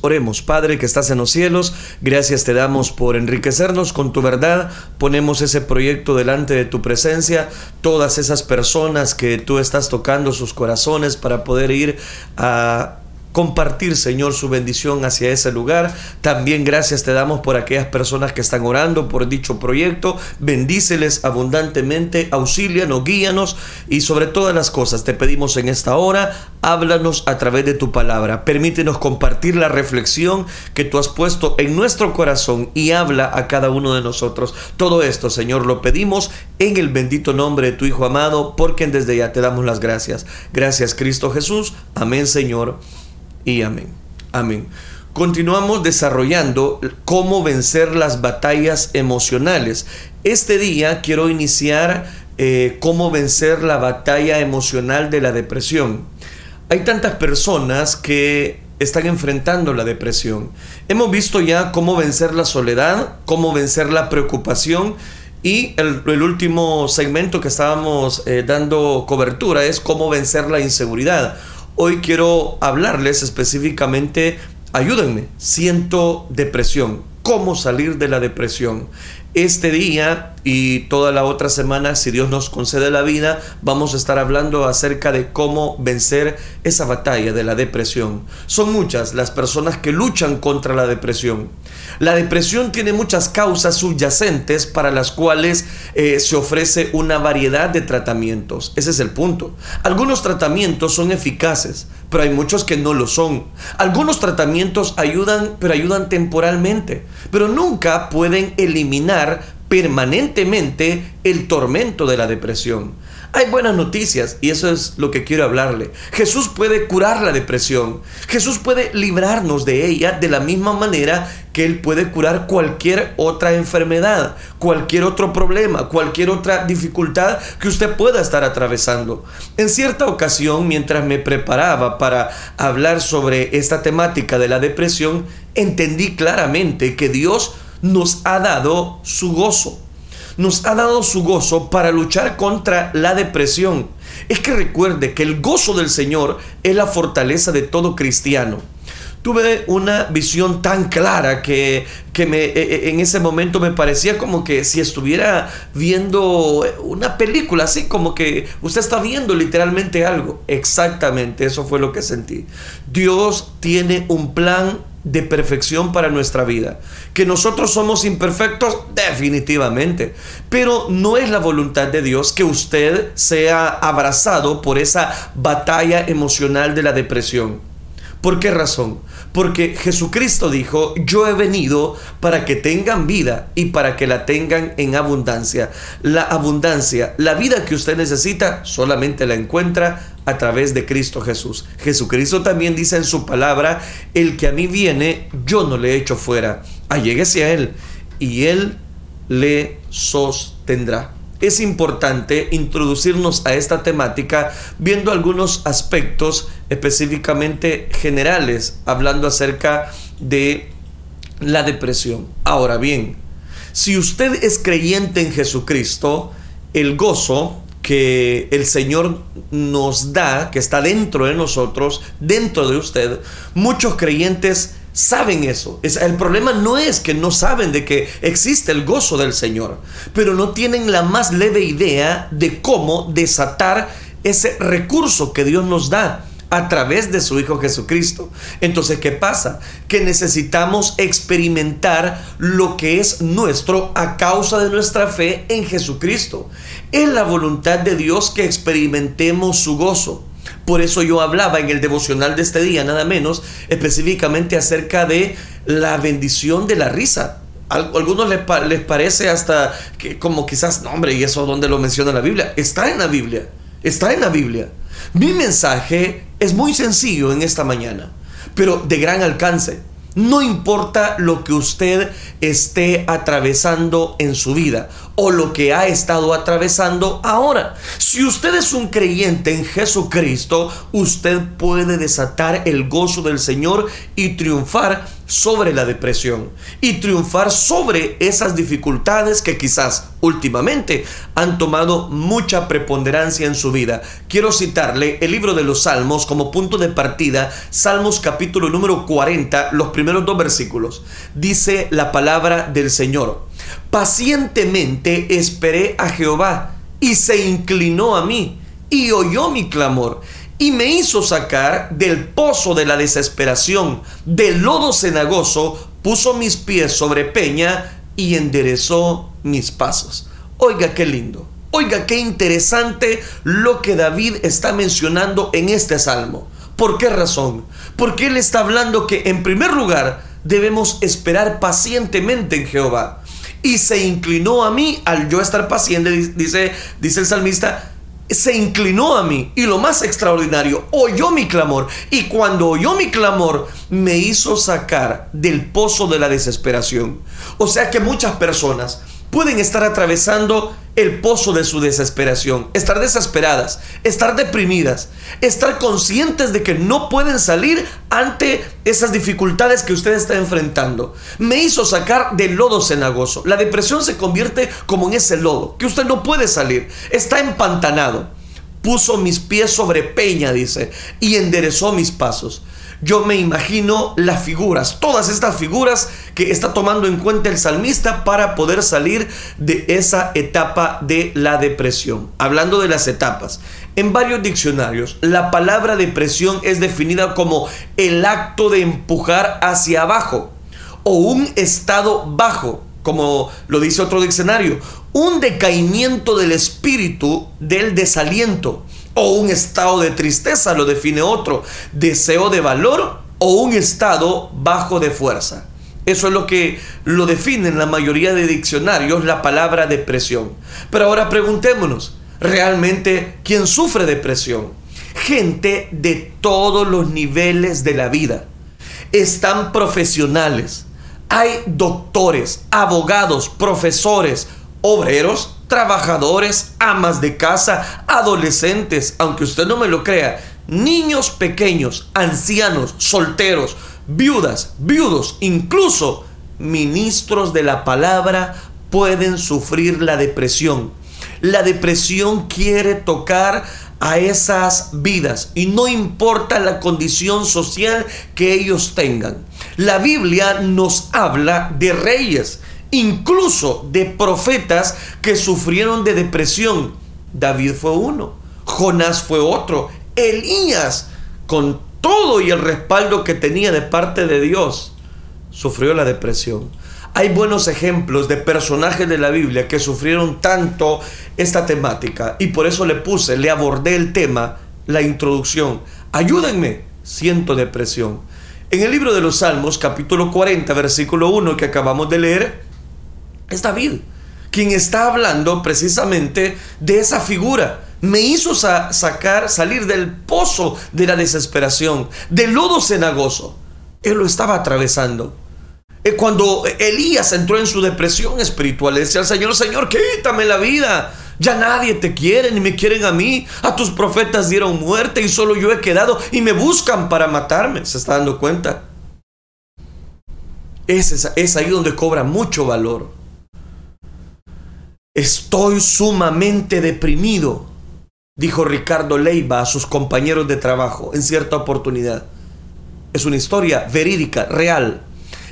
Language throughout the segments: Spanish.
Oremos, Padre que estás en los cielos, gracias te damos por enriquecernos con tu verdad, ponemos ese proyecto delante de tu presencia, todas esas personas que tú estás tocando sus corazones para poder ir a compartir, Señor, su bendición hacia ese lugar. También gracias te damos por aquellas personas que están orando por dicho proyecto. Bendíceles abundantemente, auxílianos, guíanos y sobre todas las cosas te pedimos en esta hora, háblanos a través de tu palabra. Permítenos compartir la reflexión que tú has puesto en nuestro corazón y habla a cada uno de nosotros. Todo esto, Señor, lo pedimos en el bendito nombre de tu Hijo amado, porque desde ya te damos las gracias. Gracias, Cristo Jesús. Amén, Señor y amén. Amén. Continuamos desarrollando cómo vencer las batallas emocionales. Este día quiero iniciar eh, cómo vencer la batalla emocional de la depresión. Hay tantas personas que están enfrentando la depresión. Hemos visto ya cómo vencer la soledad, cómo vencer la preocupación y el, último segmento que estábamos eh, dando cobertura es cómo vencer la inseguridad. Hoy quiero hablarles específicamente, ayúdenme, siento depresión, cómo salir de la depresión. Este día y toda la otra semana, si Dios nos concede la vida, vamos a estar hablando acerca de cómo vencer esa batalla de la depresión. Son muchas las personas que luchan contra la depresión. La depresión tiene muchas causas subyacentes para las cuales eh, se ofrece una variedad de tratamientos. Ese es el punto. Algunos tratamientos son eficaces, pero hay muchos que no lo son. Algunos tratamientos ayudan, pero ayudan temporalmente, pero nunca pueden eliminar permanentemente el tormento de la depresión. Hay buenas noticias y eso es lo que quiero hablarle. Jesús puede curar la depresión. Jesús puede librarnos de ella de la misma manera que Él puede curar cualquier otra enfermedad, cualquier otro problema, cualquier otra dificultad que usted pueda estar atravesando. En cierta ocasión, mientras me preparaba para hablar sobre esta temática de la depresión, entendí claramente que Dios nos ha dado su gozo. Nos ha dado su gozo para luchar contra la depresión. Es que recuerde que el gozo del Señor es la fortaleza de todo cristiano tuve una visión tan clara que, que me, e, e, en ese momento me parecía como que si estuviera viendo una película, así como que usted está viendo literalmente algo. Exactamente, eso fue lo que sentí. Dios tiene un plan de perfección para nuestra vida. Que nosotros somos imperfectos, definitivamente. Pero no es la voluntad de Dios que usted sea abrazado por esa batalla emocional de la depresión. ¿Por qué razón? Porque Jesucristo dijo, yo he venido para que tengan vida y para que la tengan en abundancia. La abundancia, la vida que usted necesita, solamente la encuentra a través de Cristo Jesús. Jesucristo también dice en su palabra, el que a mí viene, yo no le echo fuera. Alléguese a Él y Él le sostendrá. Es importante introducirnos a esta temática viendo algunos aspectos específicamente generales, hablando acerca de la depresión. Ahora bien, si usted es creyente en Jesucristo, el gozo que el Señor nos da, que está dentro de nosotros, dentro de usted, muchos creyentes saben eso. el problema no es que no saben de que existe el gozo del Señor, pero no tienen la más leve idea de cómo desatar ese recurso que Dios nos da a través de su Hijo Jesucristo. Entonces, ¿qué pasa? Que necesitamos experimentar lo que es nuestro a causa de nuestra fe en Jesucristo. Es la voluntad de Dios que experimentemos su gozo. Por eso yo hablaba en el devocional de este día, nada menos, específicamente acerca de la bendición de la risa. A algunos les, les parece hasta que como quizás, no hombre, ¿y eso dónde lo menciona la Biblia? Está en la Biblia, está en la Biblia. Mi mensaje es muy sencillo en esta mañana, pero de gran alcance. No importa lo que usted esté atravesando en su vida o lo que ha estado atravesando ahora. Si usted es un creyente en Jesucristo, usted puede desatar el gozo del Señor y triunfar sobre la depresión y triunfar sobre esas dificultades que quizás últimamente han tomado mucha preponderancia en su vida. Quiero citarle el libro de los Salmos como punto de partida, Salmos capítulo número 40, los primeros dos versículos. Dice la palabra del Señor, pacientemente esperé a Jehová y se inclinó a mí y oyó mi clamor y me hizo sacar del pozo de la desesperación, del lodo cenagoso, puso mis pies sobre peña y enderezó mis pasos. Oiga, qué lindo. Oiga, qué interesante lo que David está mencionando en este salmo. ¿Por qué razón? Porque él está hablando que en primer lugar debemos esperar pacientemente en Jehová. Y se inclinó a mí al yo estar paciente, dice, dice el salmista, se inclinó a mí y lo más extraordinario, oyó mi clamor y cuando oyó mi clamor me hizo sacar del pozo de la desesperación. O sea que muchas personas pueden estar atravesando el pozo de su desesperación, estar desesperadas, estar deprimidas, estar conscientes de que no pueden salir ante esas dificultades que usted está enfrentando. Me hizo sacar del lodo cenagoso. La depresión se convierte como en ese lodo, que usted no puede salir, está empantanado. Puso mis pies sobre peña, dice, y enderezó mis pasos yo me imagino las figuras, todas estas figuras que está tomando en cuenta el salmista para poder salir de esa etapa de la depresión. Hablando de las etapas, en varios diccionarios la palabra depresión es definida como el acto de empujar hacia abajo o un estado bajo, como lo dice otro diccionario, un decaimiento del espíritu del desaliento o un estado de tristeza, lo define otro, deseo de valor o un estado bajo de fuerza. Eso es lo que lo define en la mayoría de diccionarios la palabra depresión. Pero ahora preguntémonos, ¿realmente quién sufre depresión? Gente de todos los niveles de la vida. Están profesionales. Hay doctores, abogados, profesores, obreros, trabajadores, amas de casa, adolescentes, aunque usted no me lo crea, niños pequeños, ancianos, solteros, viudas, viudos, incluso ministros de la palabra pueden sufrir la depresión. La depresión quiere tocar a esas vidas y no importa la condición social que ellos tengan. La Biblia nos habla de reyes incluso de profetas que sufrieron de depresión. David fue uno, Jonás fue otro, Elías, con todo y el respaldo que tenía de parte de Dios, sufrió la depresión. Hay buenos ejemplos de personajes de la Biblia que sufrieron tanto esta temática y por eso le puse, le abordé el tema, la introducción. Ayúdenme, siento depresión. En el libro de los Salmos, capítulo 40, versículo 1 que acabamos de leer, es David, quien está hablando precisamente de esa figura. Me hizo sacar, salir del pozo de la desesperación, del lodo cenagoso. Él lo estaba atravesando. Eh, cuando Elías entró en su depresión espiritual, le decía al Señor, Señor, quítame la vida. Ya nadie te quiere ni me quieren a mí. A tus profetas dieron muerte y solo yo he quedado y me buscan para matarme. ¿Se está dando cuenta? Es, es ahí donde cobra mucho valor. Estoy sumamente deprimido, dijo Ricardo Leiva a sus compañeros de trabajo en cierta oportunidad. Es una historia verídica, real.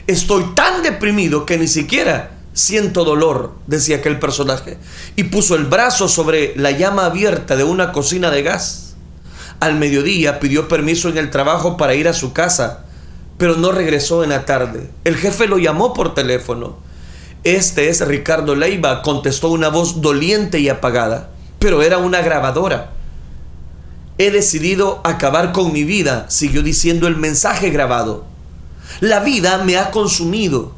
Estoy tan deprimido que ni siquiera siento dolor, decía aquel personaje, y puso el brazo sobre la llama abierta de una cocina de gas. Al mediodía pidió permiso en el trabajo para ir a su casa, pero no regresó en la tarde. El jefe lo llamó por teléfono este es Ricardo Leiva, contestó una voz doliente y apagada, pero era una grabadora. He decidido acabar con mi vida, siguió diciendo el mensaje grabado. La vida me ha consumido.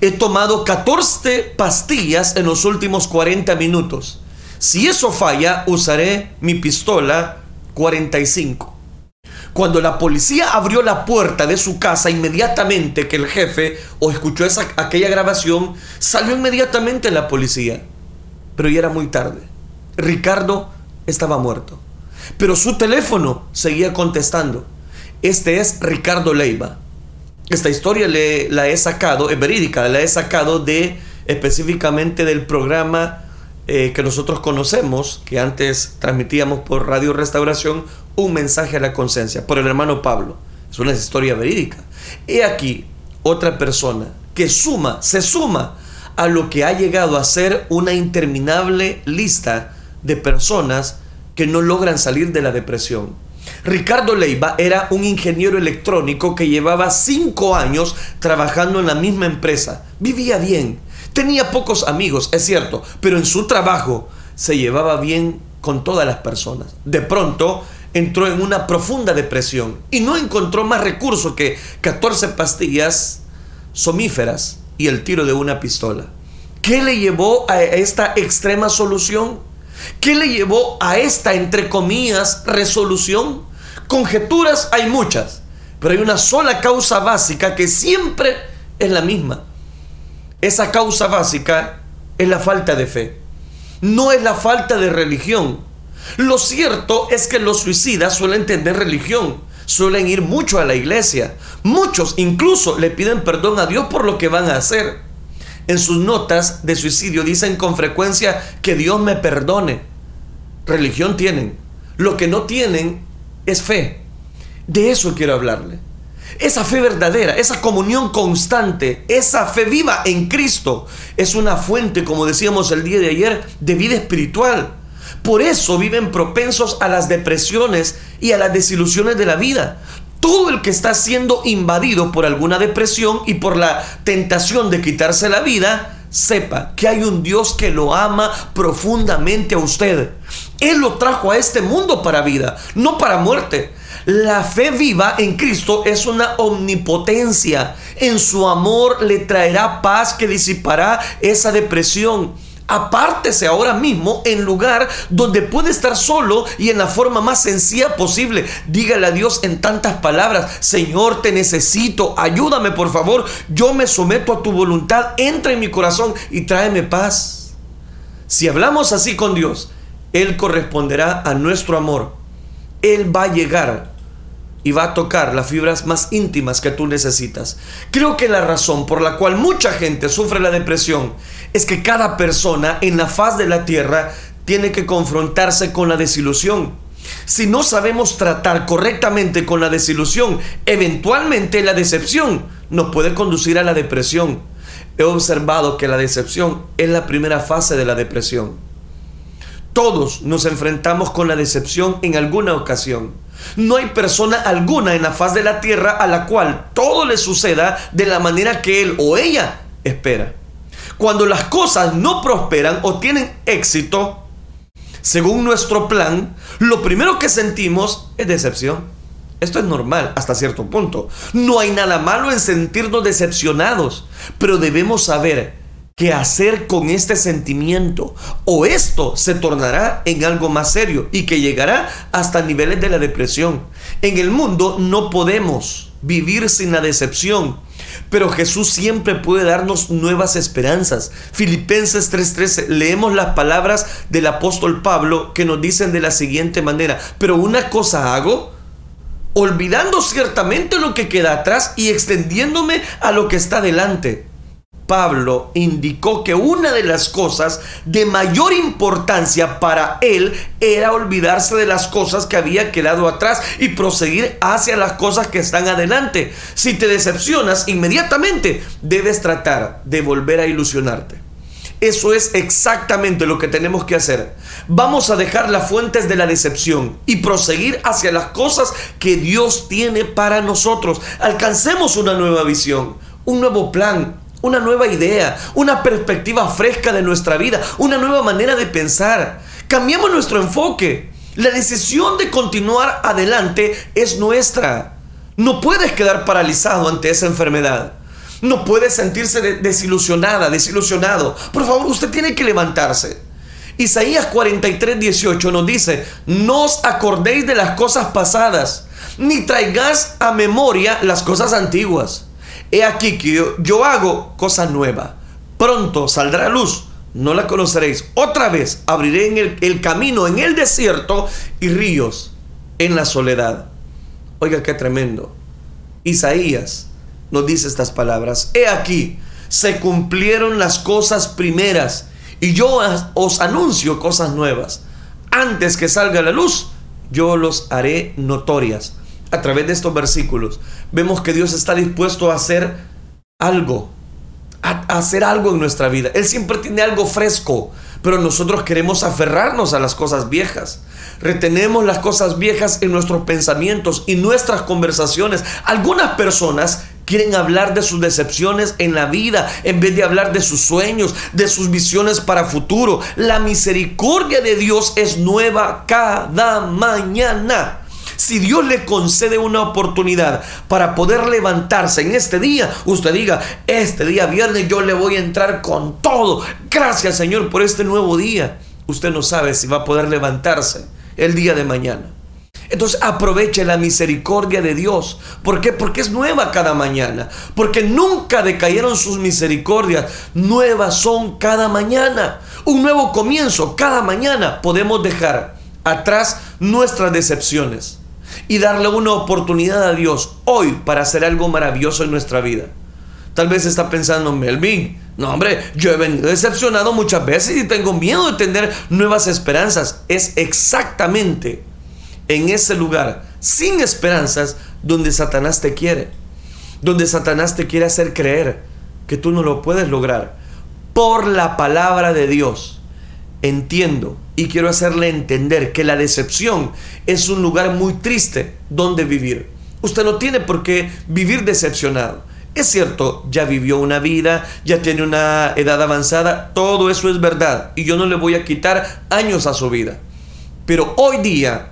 He tomado 14 pastillas en los últimos 40 minutos. Si eso falla, usaré mi pistola 45. Cuando la policía abrió la puerta de su casa, inmediatamente que el jefe o escuchó esa, aquella grabación, salió inmediatamente la policía. Pero ya era muy tarde. Ricardo estaba muerto. Pero su teléfono seguía contestando. Este es Ricardo Leiva. Esta historia le, la he sacado, es verídica, la he sacado de específicamente del programa eh, que nosotros conocemos, que antes transmitíamos por Radio Restauración, un mensaje a la conciencia, por el hermano Pablo. Es una historia verídica. He aquí otra persona que suma, se suma a lo que ha llegado a ser una interminable lista de personas que no logran salir de la depresión. Ricardo Leiva era un ingeniero electrónico que llevaba cinco años trabajando en la misma empresa. Vivía bien, tenía pocos amigos, es cierto, pero en su trabajo se llevaba bien con todas las personas. De pronto entró en una profunda depresión y no encontró más recursos que 14 pastillas somíferas y el tiro de una pistola. ¿Qué le llevó a esta extrema solución? ¿Qué le llevó a esta, entre comillas, resolución? Conjeturas hay muchas, pero hay una sola causa básica que siempre es la misma. Esa causa básica es la falta de fe. No es la falta de religión. Lo cierto es que los suicidas suelen tener religión, suelen ir mucho a la iglesia. Muchos incluso le piden perdón a Dios por lo que van a hacer en sus notas de suicidio dicen con frecuencia que Dios me perdone. Religión tienen. Lo que no tienen es fe. De eso quiero hablarle. Esa fe verdadera, esa comunión constante, esa fe viva en Cristo es una fuente, como decíamos el día de ayer, de vida espiritual. Por eso viven propensos a las depresiones y a las desilusiones de la vida todo el que está siendo invadido por alguna depresión y por la tentación de quitarse la vida, sepa que hay un Dios que lo ama profundamente a usted. Él lo trajo a este mundo para vida, no para muerte. La fe viva en Cristo es una omnipotencia. En su amor le traerá paz que disipará esa depresión apártese ahora mismo en lugar donde puede estar solo y en la forma más sencilla posible. Dígale a Dios en tantas palabras, Señor, te necesito, ayúdame por favor, yo me someto a tu voluntad, entra en mi corazón y tráeme paz. Si hablamos así con Dios, Él corresponderá a nuestro amor. Él va a llegar y va a tocar las fibras más íntimas que tú necesitas. Creo que la razón por la cual mucha gente sufre la depresión es que cada persona en la faz de la tierra tiene que confrontarse con la desilusión. Si no sabemos tratar correctamente con la desilusión, eventualmente la decepción nos puede conducir a la depresión. He observado que la decepción es la primera fase de la depresión. Todos nos enfrentamos con la decepción en alguna ocasión. No hay persona alguna en la faz de la tierra a la cual todo le suceda de la manera que él o ella espera. Cuando las cosas no prosperan o tienen éxito, según nuestro plan, lo primero que sentimos es decepción. Esto es normal hasta cierto punto. No hay nada malo en sentirnos decepcionados, pero debemos saber qué hacer con este sentimiento o esto se tornará en algo más serio y que llegará hasta niveles de la depresión. En el mundo no podemos vivir sin la decepción pero Jesús siempre puede darnos nuevas esperanzas. Filipenses 3:13, leemos las palabras del apóstol Pablo que nos dicen de la siguiente manera, pero una cosa hago, olvidando ciertamente lo que queda atrás y extendiéndome a lo que está delante. Pablo indicó que una de las cosas de mayor importancia para él era olvidarse de las cosas que había quedado atrás y proseguir hacia las cosas que están adelante. Si te decepcionas, inmediatamente debes tratar de volver a ilusionarte. Eso es exactamente lo que tenemos que hacer. Vamos a dejar las fuentes de la decepción y proseguir hacia las cosas que Dios tiene para nosotros. Alcancemos una nueva visión, un nuevo plan, una nueva idea, una perspectiva fresca de nuestra vida, una nueva manera de pensar. Cambiamos nuestro enfoque. La decisión de continuar adelante es nuestra. No puedes quedar paralizado ante esa enfermedad. No puedes sentirse desilusionada, desilusionado. Por favor, usted tiene que levantarse. Isaías 43, 18 nos dice, no os acordéis de las cosas pasadas, ni traigáis a memoria las cosas antiguas. He aquí que yo, hago cosa nueva. Pronto saldrá luz, no la conoceréis. Otra vez abriré el, el camino en el desierto y ríos en la soledad. Oiga, qué tremendo. Isaías nos dice estas palabras. He aquí, se cumplieron las cosas primeras Y yo os anuncio cosas nuevas. Antes que salga la luz, yo los haré notorias. A través de estos versículos vemos que Dios está dispuesto a hacer algo, a hacer algo en nuestra vida. Él siempre tiene algo fresco, pero nosotros queremos aferrarnos a las cosas viejas. Retenemos las cosas viejas en nuestros pensamientos y nuestras conversaciones. Algunas personas quieren hablar de sus decepciones en la vida en vez de hablar de sus sueños, de sus visiones para futuro. La misericordia de Dios es nueva cada mañana. Si Dios le concede una oportunidad para poder levantarse en este día, usted diga, este día viernes yo le voy a entrar con todo. Gracias Señor por este nuevo día. Usted no sabe si va a poder levantarse el día de mañana. Entonces aproveche la misericordia de Dios. ¿Por qué? Porque es nueva cada mañana. Porque nunca decayeron sus misericordias. Nuevas son cada mañana. Un nuevo comienzo cada mañana. Podemos dejar atrás nuestras decepciones y darle una oportunidad a Dios hoy para hacer algo maravilloso en nuestra vida. Tal vez está pensando, Melvin, no hombre, yo he venido decepcionado muchas veces y tengo miedo de tener nuevas esperanzas. Es exactamente en ese lugar, sin esperanzas, donde Satanás te quiere. Donde Satanás te quiere hacer creer que tú no lo puedes lograr. Por la palabra de Dios entiendo y quiero hacerle entender que la decepción es un lugar muy triste donde vivir. Usted no tiene por qué vivir decepcionado. Es cierto, ya vivió una vida, ya tiene una edad avanzada, todo eso es verdad y yo no le voy a quitar años a su vida. Pero hoy día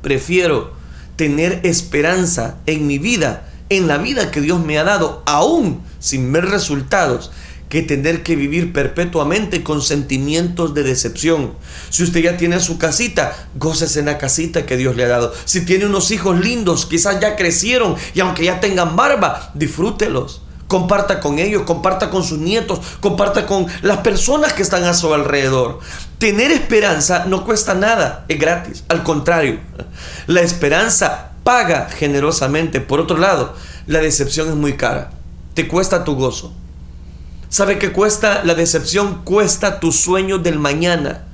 prefiero tener esperanza en mi vida, en la vida que Dios me ha dado, aún sin ver resultados, que tener que vivir perpetuamente con sentimientos de decepción. Si usted ya tiene su casita, gócese en la casita que Dios le ha dado. Si tiene unos hijos lindos, quizás ya crecieron y aunque ya tengan barba, disfrútelos. Comparta con ellos, comparta con sus nietos, comparta con las personas que están a su alrededor. Tener esperanza no cuesta nada, es gratis. Al contrario, la esperanza paga generosamente. Por otro lado, la decepción es muy cara. Te cuesta tu gozo ¿Sabe qué cuesta? La decepción cuesta tu sueño del mañana,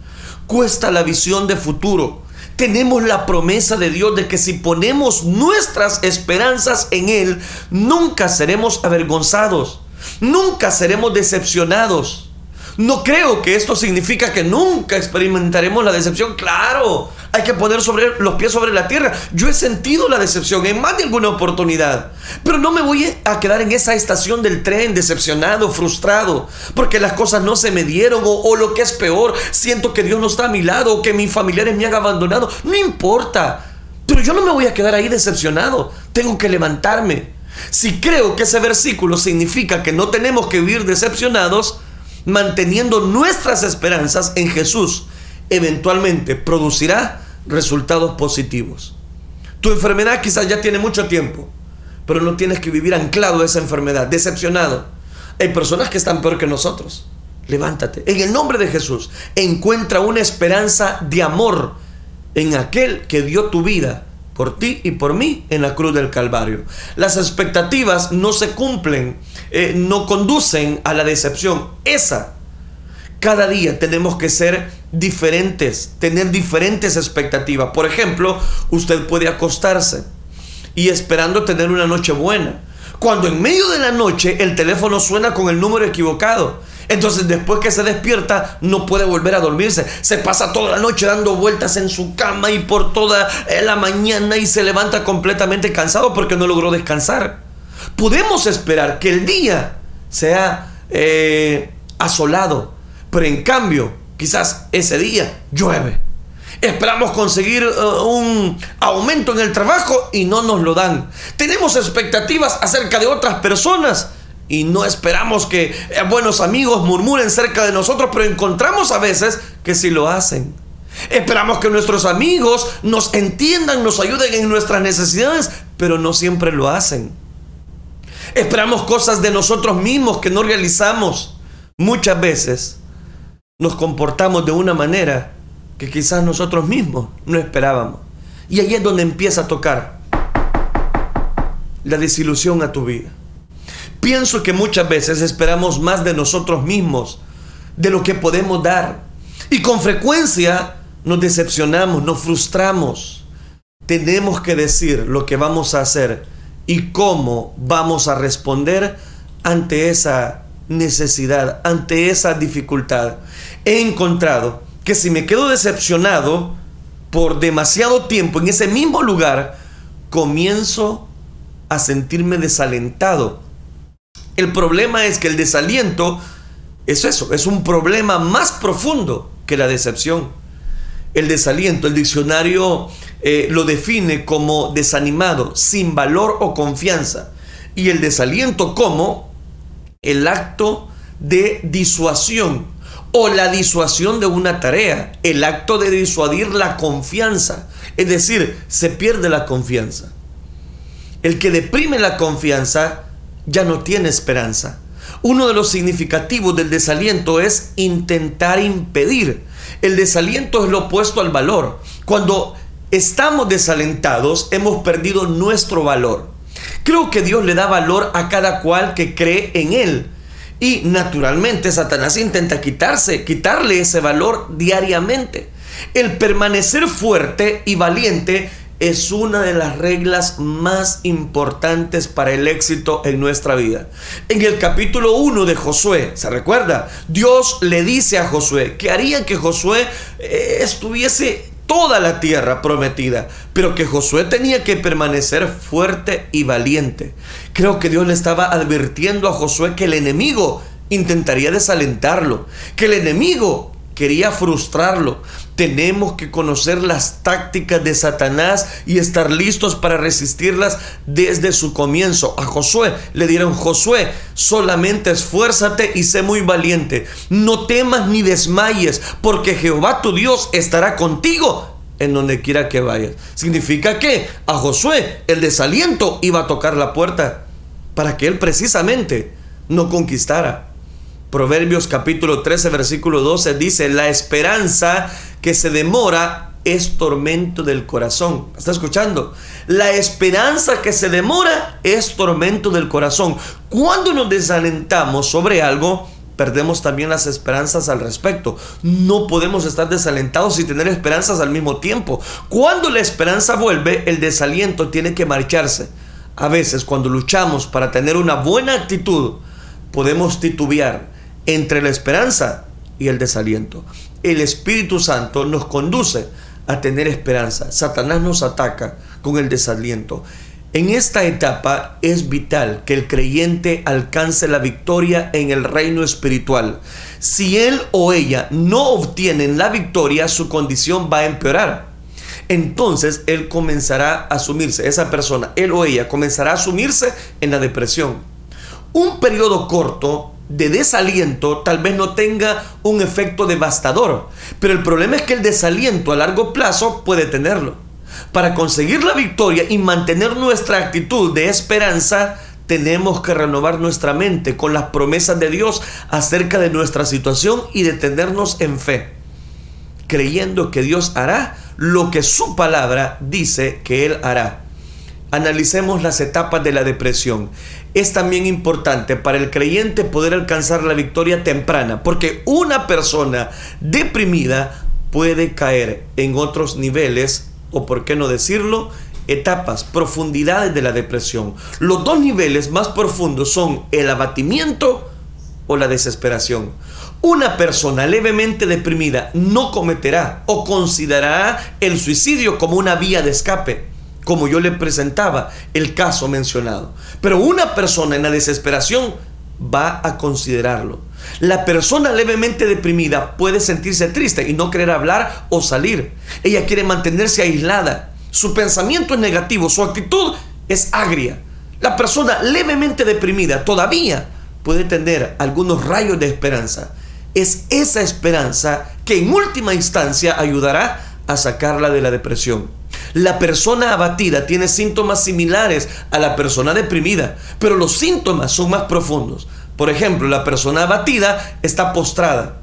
cuesta la visión de futuro. Tenemos la promesa de Dios de que si ponemos nuestras esperanzas en Él, nunca seremos avergonzados, nunca seremos decepcionados. No creo que esto significa que nunca experimentaremos la decepción. Claro, hay que poner los pies sobre la tierra. Yo he sentido la decepción en más de alguna oportunidad. Pero no me voy a quedar en esa estación del tren decepcionado, frustrado, porque las cosas no se me dieron o, o lo que es peor, siento que Dios no está a mi lado o que mis familiares me han abandonado. No importa. Pero yo no me voy a quedar ahí decepcionado. Tengo que levantarme. Si creo que ese versículo significa que no tenemos que vivir decepcionados, manteniendo nuestras esperanzas en Jesús, eventualmente producirá resultados positivos. Tu enfermedad quizás ya tiene mucho tiempo, pero no tienes que vivir anclado a esa enfermedad, decepcionado. Hay personas que están peor que nosotros. Levántate. En el nombre de Jesús, encuentra una esperanza de amor en aquel que dio tu vida por ti y por mí en la cruz del Calvario. Las expectativas no se cumplen, eh, no conducen a la decepción. Esa, cada día tenemos que ser diferentes, tener diferentes expectativas. Por ejemplo, usted puede acostarse y esperando tener una noche buena. Cuando en medio de la noche el teléfono suena con el número equivocado entonces después que se despierta no puede volver a dormirse. Se pasa toda la noche dando vueltas en su cama y por toda eh, la mañana y se levanta completamente cansado porque no logró descansar. Podemos esperar que el día sea eh, asolado, pero en cambio quizás ese día llueve. Esperamos conseguir eh, un aumento en el trabajo y no nos lo dan. Tenemos expectativas acerca de otras personas y no esperamos que eh, buenos amigos murmuren cerca de nosotros, pero encontramos a veces que sí lo hacen. Esperamos que nuestros amigos nos entiendan, nos ayuden en nuestras necesidades, pero no siempre lo hacen. Esperamos cosas de nosotros mismos que no realizamos. Muchas veces nos comportamos de una manera que quizás nosotros mismos no esperábamos. Y ahí es donde empieza a tocar la desilusión a tu vida. Pienso que muchas veces esperamos más de nosotros mismos de lo que podemos dar. Y con frecuencia nos decepcionamos, nos frustramos. Tenemos que decir lo que vamos a hacer y cómo vamos a responder ante esa necesidad, ante esa dificultad. He encontrado que si me quedo decepcionado por demasiado tiempo en ese mismo lugar, comienzo a sentirme desalentado. El problema es que el desaliento es eso, es un problema más profundo que la decepción. El desaliento, el diccionario eh, lo define como desanimado, sin valor o confianza. Y el desaliento como el acto de disuasión o la disuasión de una tarea, el acto de disuadir la confianza. Es decir, se pierde la confianza. El que deprime la confianza ya no tiene esperanza. Uno de los significativos del desaliento es intentar impedir. El desaliento es lo opuesto al valor. Cuando estamos desalentados, hemos perdido nuestro valor. Creo que Dios le da valor a cada cual que cree en Él. Y naturalmente Satanás intenta quitarse, quitarle ese valor diariamente. El permanecer fuerte y valiente es una de las reglas más importantes para el éxito en nuestra vida. En el capítulo 1 de Josué, ¿se recuerda? Dios le dice a Josué que haría que Josué eh, estuviese toda la tierra prometida, pero que Josué tenía que permanecer fuerte y valiente. Creo que Dios le estaba advirtiendo a Josué que el enemigo intentaría desalentarlo, que el enemigo quería frustrarlo. Tenemos que conocer las tácticas de Satanás y estar listos para resistirlas desde su comienzo. A Josué le dieron, Josué, solamente esfuérzate y sé muy valiente. No temas ni desmayes, porque Jehová tu Dios estará contigo en donde quiera que vayas. Significa que a Josué el desaliento iba a tocar la puerta para que él precisamente no conquistara. Proverbios capítulo 13, versículo 12 dice, la esperanza que se demora es tormento del corazón. ¿Está escuchando? La esperanza que se demora es tormento del corazón. Cuando nos desalentamos sobre algo, perdemos también las esperanzas al respecto. No podemos estar desalentados y tener esperanzas al mismo tiempo. Cuando la esperanza vuelve, el desaliento tiene que marcharse. A veces cuando luchamos para tener una buena actitud, podemos titubear entre la esperanza y el desaliento. El Espíritu Santo nos conduce a tener esperanza. Satanás nos ataca con el desaliento. En esta etapa es vital que el creyente alcance la victoria en el reino espiritual. Si él o ella no obtienen la victoria, su condición va a empeorar. Entonces él comenzará a asumirse, esa persona, él o ella comenzará a asumirse en la depresión. Un periodo corto de desaliento tal vez no tenga un efecto devastador, pero el problema es que el desaliento a largo plazo puede tenerlo. Para conseguir la victoria y mantener nuestra actitud de esperanza, tenemos que renovar nuestra mente con las promesas de Dios acerca de nuestra situación y detenernos en fe, creyendo que Dios hará lo que su palabra dice que Él hará. Analicemos las etapas de la depresión es también importante para el creyente poder alcanzar la victoria temprana, porque una persona deprimida puede caer en otros niveles, o por qué no decirlo, etapas, profundidades de la depresión. Los dos niveles más profundos son el abatimiento o la desesperación. Una persona levemente deprimida no cometerá o considerará el suicidio como una vía de escape como yo le presentaba el caso mencionado. Pero una persona en la desesperación va a considerarlo. La persona levemente deprimida puede sentirse triste y no querer hablar o salir. Ella quiere mantenerse aislada. Su pensamiento es negativo, su actitud es agria. La persona levemente deprimida todavía puede tener algunos rayos de esperanza. Es esa esperanza que en última instancia ayudará a sacarla de la depresión. La persona abatida tiene síntomas similares a la persona deprimida, pero los síntomas son más profundos. Por ejemplo, la persona abatida está postrada.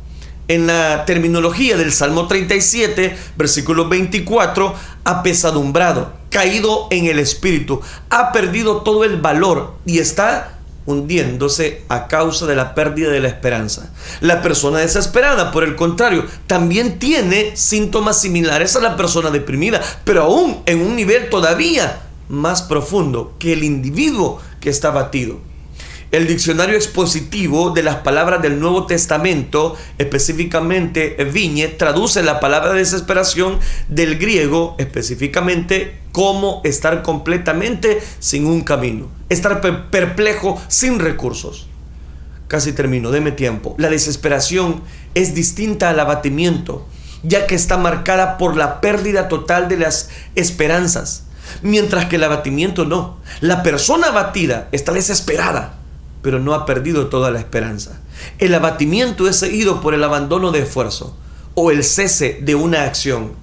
En la terminología del Salmo 37, versículo 24, apesadumbrado, caído en el espíritu, ha perdido todo el valor y está hundiéndose a causa de la pérdida de la esperanza. La persona desesperada, por el contrario, también tiene síntomas similares a la persona deprimida, pero aún en un nivel todavía más profundo que el individuo que está batido. El diccionario expositivo de las palabras del Nuevo Testamento, específicamente Viñe, traduce la palabra desesperación del griego, específicamente como estar completamente sin un camino, estar perplejo sin recursos. Casi termino, deme tiempo. La desesperación es distinta al abatimiento, ya que está marcada por la pérdida total de las esperanzas, mientras que el abatimiento no. La persona abatida está desesperada pero no ha perdido toda la esperanza. El abatimiento es seguido por el abandono de esfuerzo o el cese de una acción.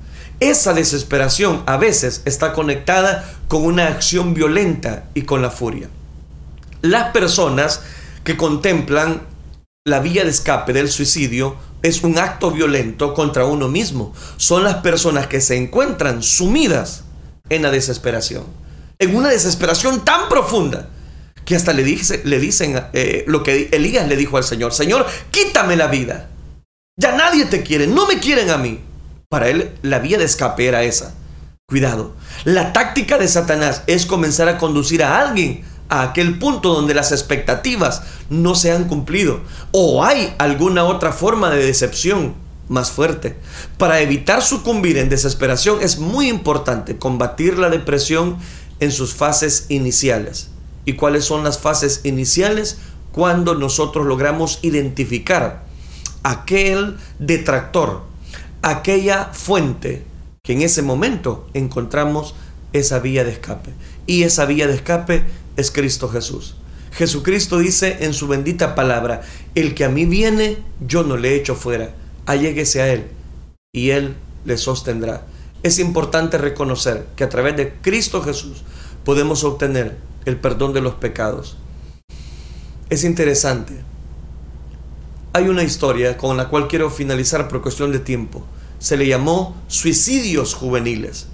Esa desesperación a veces está conectada con una acción violenta y con la furia. Las personas que contemplan la vía de escape del suicidio es un acto violento contra uno mismo. Son las personas que se encuentran sumidas en la desesperación. En una desesperación tan profunda que hasta le, dice, le dicen eh, lo que Elías le dijo al Señor, Señor, quítame la vida. Ya nadie te quiere, no me quieren a mí. Para él la vía de escape era esa. Cuidado, la táctica de Satanás es comenzar a conducir a alguien a aquel punto donde las expectativas no se han cumplido o hay alguna otra forma de decepción más fuerte. Para evitar sucumbir en desesperación es muy importante combatir la depresión en sus fases iniciales y cuáles son las fases iniciales cuando nosotros logramos identificar aquel detractor, aquella fuente que en ese momento encontramos esa vía de escape. Y esa vía de escape es Cristo Jesús. Jesucristo dice en su bendita palabra, el que a mí viene, yo no le echo fuera, alléguese a Él y Él le sostendrá. Es importante reconocer que a través de Cristo Jesús podemos obtener el perdón de los pecados. Es interesante. Hay una historia con la cual quiero finalizar por cuestión de tiempo. Se le llamó suicidios juveniles.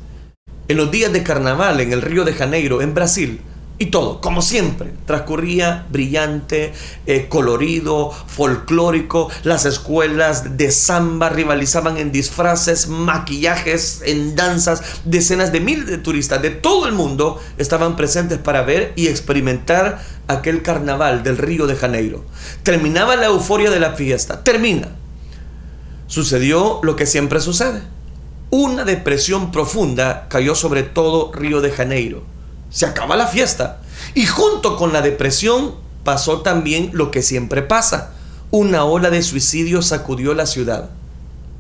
En los días de carnaval en el Río de Janeiro, en Brasil, y todo, como siempre, transcurría brillante, eh, colorido, folclórico. Las escuelas de samba rivalizaban en disfraces, maquillajes, en danzas. Decenas de miles de turistas de todo el mundo estaban presentes para ver y experimentar aquel carnaval del Río de Janeiro. Terminaba la euforia de la fiesta. Termina. Sucedió lo que siempre sucede. Una depresión profunda cayó sobre todo Río de Janeiro se acaba la fiesta. Y junto con la depresión pasó también lo que siempre pasa. Una ola de suicidio sacudió la ciudad.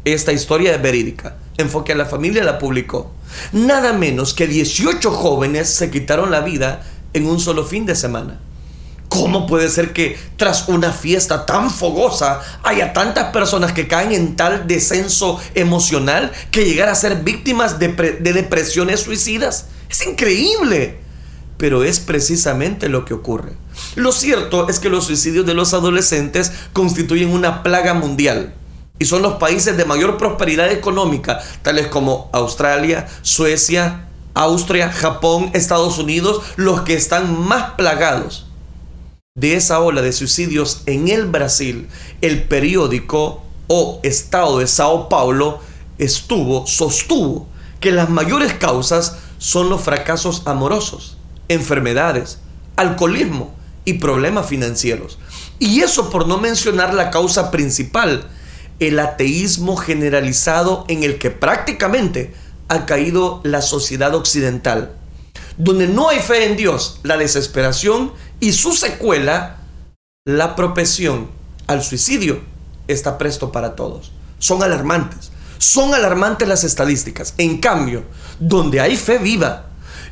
Esta historia es verídica. Enfoque a la familia la publicó. Nada menos que 18 jóvenes se quitaron la vida en un solo fin de semana. ¿Cómo puede ser que tras una fiesta tan fogosa haya tantas personas que caen en tal descenso emocional que llegar a ser víctimas de, de depresiones suicidas? Es increíble pero es precisamente lo que ocurre. Lo cierto es que los suicidios de los adolescentes constituyen una plaga mundial y son los países de mayor prosperidad económica, tales como Australia, Suecia, Austria, Japón, Estados Unidos, los que están más plagados de esa ola de suicidios en el Brasil. El periódico o Estado de Sao Paulo estuvo, sostuvo que las mayores causas son los fracasos amorosos enfermedades, alcoholismo y problemas financieros. Y eso por no mencionar la causa principal, el ateísmo generalizado en el que prácticamente ha caído la sociedad occidental, donde no hay fe en Dios, la desesperación y su secuela, la propensión al suicidio, está presto para todos. Son alarmantes. Son alarmantes las estadísticas. En cambio, donde hay fe viva,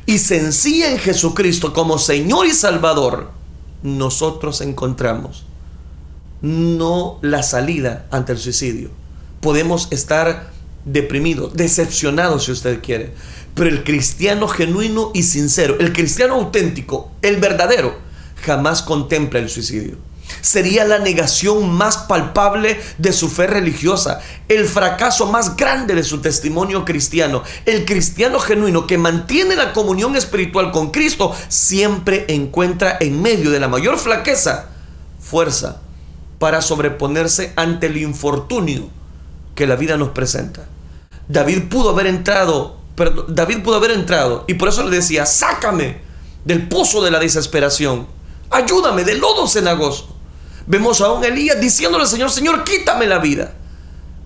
y sencilla en Jesucristo como Señor y Salvador, nosotros encontramos no la salida ante el suicidio. Podemos estar deprimidos, decepcionados si usted quiere, pero el cristiano genuino y sincero, el cristiano auténtico, el verdadero, jamás contempla el suicidio. Sería la negación más palpable de su fe religiosa, el fracaso más grande de su testimonio cristiano. El cristiano genuino que mantiene la comunión espiritual con Cristo siempre encuentra en medio de la mayor flaqueza fuerza para sobreponerse ante el infortunio que la vida nos presenta. David pudo haber entrado, pero David pudo haber entrado y por eso le decía, sácame del pozo de la desesperación, ayúdame del lodo cenagoso. Vemos a un Elías diciéndole al Señor, Señor, quítame la vida.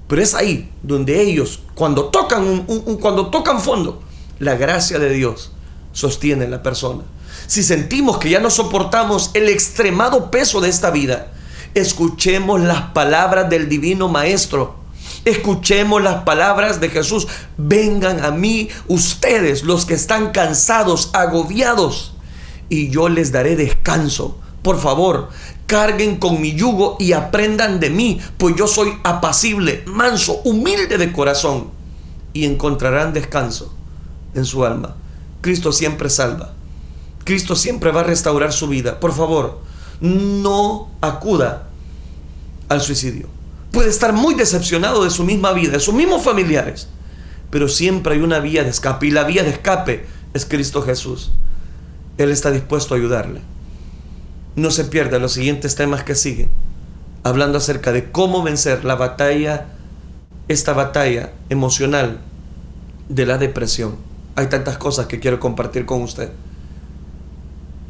Pero es ahí donde ellos, cuando tocan, cuando tocan fondo, la gracia de Dios sostiene a la persona. Si sentimos que ya no soportamos el extremado peso de esta vida, escuchemos las palabras del Divino Maestro. Escuchemos las palabras de Jesús. Vengan a mí ustedes, los que están cansados, agobiados, y yo les daré descanso. Por favor, carguen con mi yugo y aprendan de mí, pues yo soy apacible, manso, humilde de corazón, y encontrarán descanso en su alma. Cristo siempre salva. Cristo siempre va a restaurar su vida. Por favor, no acuda al suicidio. Puede estar muy decepcionado de su misma vida, de sus mismos familiares, pero siempre hay una vía de escape y la vía de escape es Cristo Jesús. Él está dispuesto a ayudarle no se pierda los siguientes temas que siguen, hablando acerca de cómo vencer la batalla, esta batalla emocional de la depresión. Hay tantas cosas que quiero compartir con usted.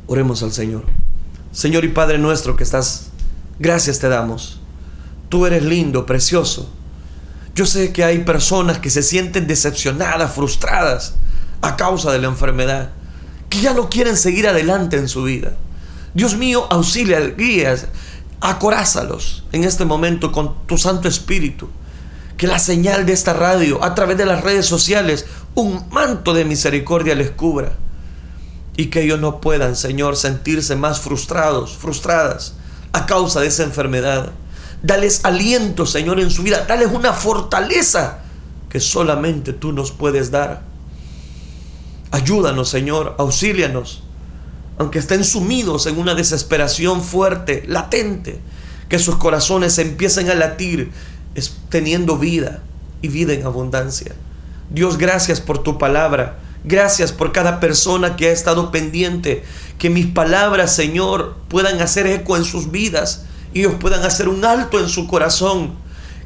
Oremos al Señor. Señor y Padre nuestro que estás, gracias te damos. Tú eres lindo, precioso. Yo sé que hay personas que se sienten decepcionadas, frustradas a causa de la enfermedad, que ya no quieren seguir adelante en su vida. Dios mío, auxilia, guías, acorázalos en este momento con tu Santo Espíritu. Que la señal de esta radio, a través de las redes sociales, un manto de misericordia les cubra. Y que ellos no puedan, Señor, sentirse más frustrados, frustradas a causa de esa enfermedad. Dales aliento, Señor, en su vida. Dales una fortaleza que solamente tú nos puedes dar. Ayúdanos, Señor, auxílianos aunque estén sumidos en una desesperación fuerte, latente, que sus corazones empiecen a latir teniendo vida y vida en abundancia. Dios, gracias por tu palabra. Gracias por cada persona que ha estado pendiente. Que mis palabras, Señor, puedan hacer eco en sus vidas y ellos puedan hacer un alto en su corazón.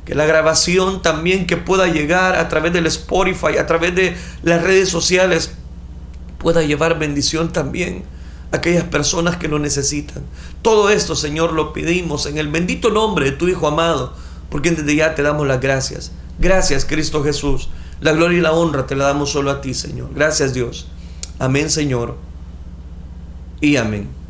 Que la grabación también que pueda llegar a través del Spotify, a través de las redes sociales, pueda llevar bendición también aquellas personas que lo necesitan. Todo esto, Señor, lo pedimos en el bendito nombre de tu Hijo amado, porque desde ya te damos las gracias. Gracias, Cristo Jesús. La gloria y la honra te la damos solo a ti, Señor. Gracias, Dios. Amén, Señor. Y amén.